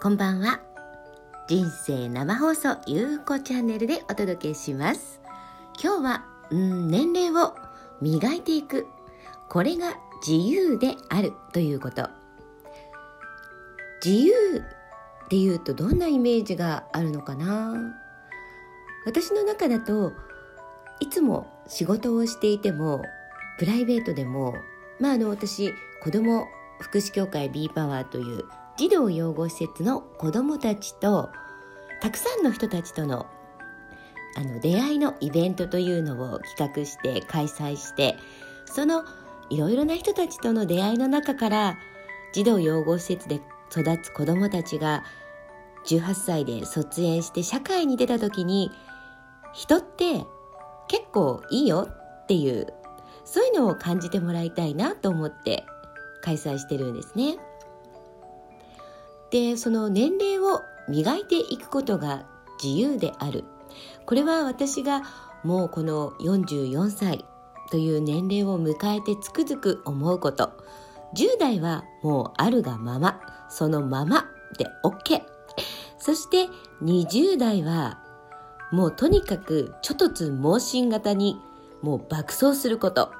こんばんは。人生生放送ゆうこチャンネルでお届けします。今日はうん年齢を磨いていく。これが自由であるということ。自由っていうとどんなイメージがあるのかな？私の中だといつも仕事をしていてもプライベートでもまああの私子供福祉協会 B パワーという児童養護施設の子どもたちとたくさんの人たちとのあの出会いのイベントというのを企画して開催してそのいろいろな人たちとの出会いの中から児童養護施設で育つ子どもたちが18歳で卒園して社会に出た時に人って結構いいよっていうそういうのを感じてもらいたいなと思って開催してるんですね。でその年齢を磨いていくことが自由である。これは私がもうこの44歳という年齢を迎えてつくづく思うこと。10代はもうあるがまま。そのままで OK そして20代はもうとにかくちょっとつ盲信型にもう爆走すること。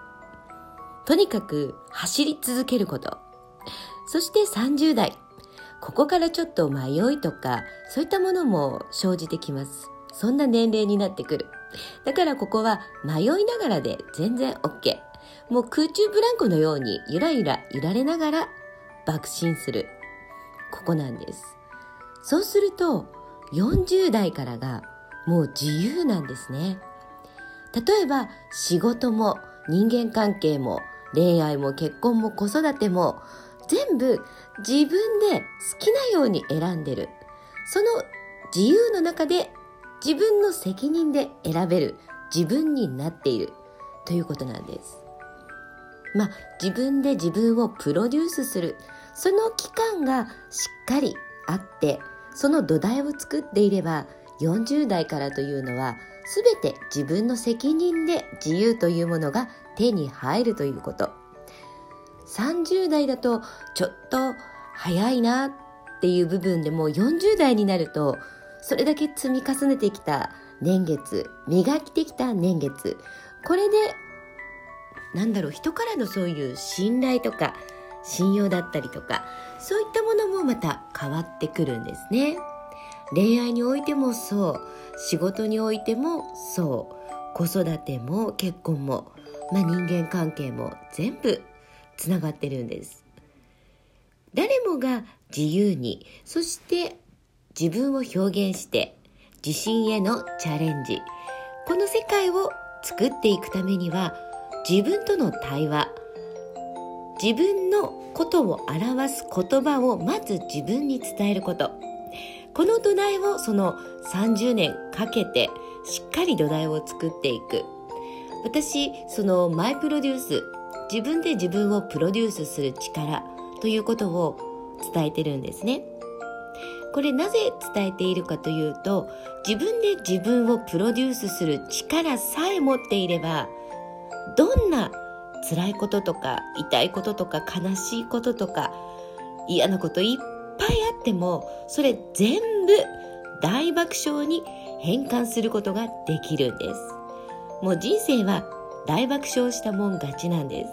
とにかく走り続けること。そして30代。ここからちょっと迷いとかそういったものも生じてきます。そんな年齢になってくる。だからここは迷いながらで全然 OK もう空中ブランコのようにゆらゆら揺られながら爆心する。ここなんです。そうすると40代からがもう自由なんですね。例えば仕事も人間関係も恋愛も結婚も子育ても全部自分で好きなように選んでる。その自由の中で自分の責任で選べる。自分になっている。ということなんです。まあ自分で自分をプロデュースする。その期間がしっかりあってその土台を作っていれば40代からというのは全て自分の責任で自由というものが手に入るということ。30代だとちょっと早いなっていう部分でもう40代になるとそれだけ積み重ねてきた年月磨きてきた年月。これでなんだろう人からのそういう信頼とか信用だったりとかそういったものもまた変わってくるんですね。恋愛においてもそう仕事においてもそう子育ても結婚も、まあ、人間関係も全部つながってるんです。誰もが自由にそして自分を表現して自信へのチャレンジ。この世界を作っていくためには自分との対話自分のことを表す言葉をまず自分に伝えること。この土台をその30年かけてしっかり土台を作っていく。私そのマイプロデュース自分で自分をプロデュースする力ということを伝えてるんですね。これなぜ伝えているかというと自分で自分をプロデュースする力さえ持っていればどんな辛いこととか痛いこととか悲しいこととか嫌なこといっぱいあってもそれ全部大爆笑に変換することができるんですもう人生は大爆笑したもん勝ちなんです。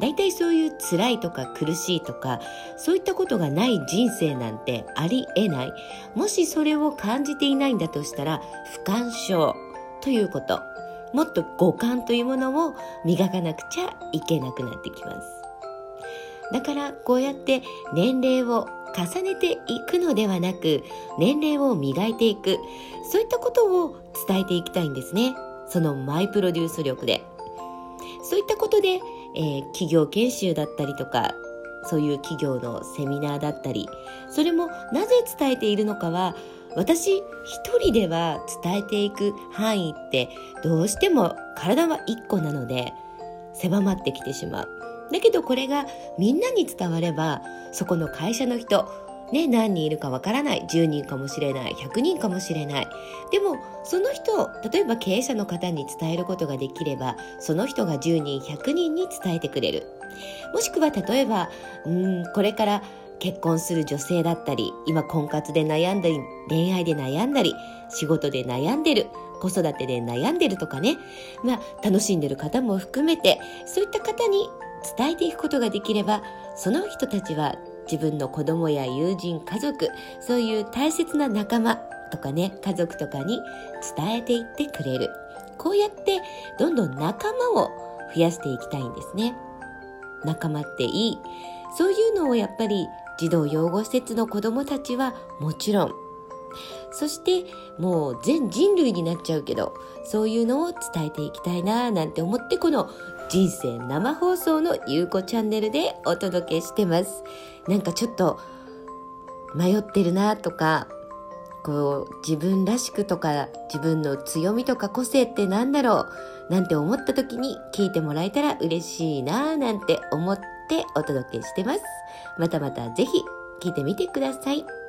大体そういう辛いとか苦しいとかそういったことがない人生なんてありえない。もしそれを感じていないんだとしたら不干渉ということ。もっと五感というものを磨かなくちゃいけなくなってきます。だからこうやって年齢を重ねていくのではなく年齢を磨いていく。そういったことを伝えていきたいんですね。そのマイプロデュース力でそういったことで、えー、企業研修だったりとかそういう企業のセミナーだったりそれもなぜ伝えているのかは私一人では伝えていく範囲ってどうしても体は一個なので狭まってきてしまう。だけどこれがみんなに伝わればそこの会社の人ね、何人いるかわからない。10人かもしれない。100人かもしれない。でもその人例えば経営者の方に伝えることができればその人が10人100人に伝えてくれる。もしくは例えばうんこれから結婚する女性だったり今婚活で悩んだり恋愛で悩んだり仕事で悩んでる子育てで悩んでるとかね、まあ、楽しんでる方も含めてそういった方に伝えていくことができればその人たちは自分の子供や友人家族そういう大切な仲間とかね家族とかに伝えていってくれる。こうやってどんどん仲間を増やしていきたいんですね。仲間っていい。そういうのをやっぱり児童養護施設の子どもたちはもちろんそしてもう全人類になっちゃうけどそういうのを伝えていきたいななんて思ってこの人生生放送のゆうこチャンネルでお届けしてますなんかちょっと迷ってるなとかこう自分らしくとか自分の強みとか個性って何だろうなんて思った時に聞いてもらえたら嬉しいななんて思ってお届けしてますまたまたぜひ聞いてみてください。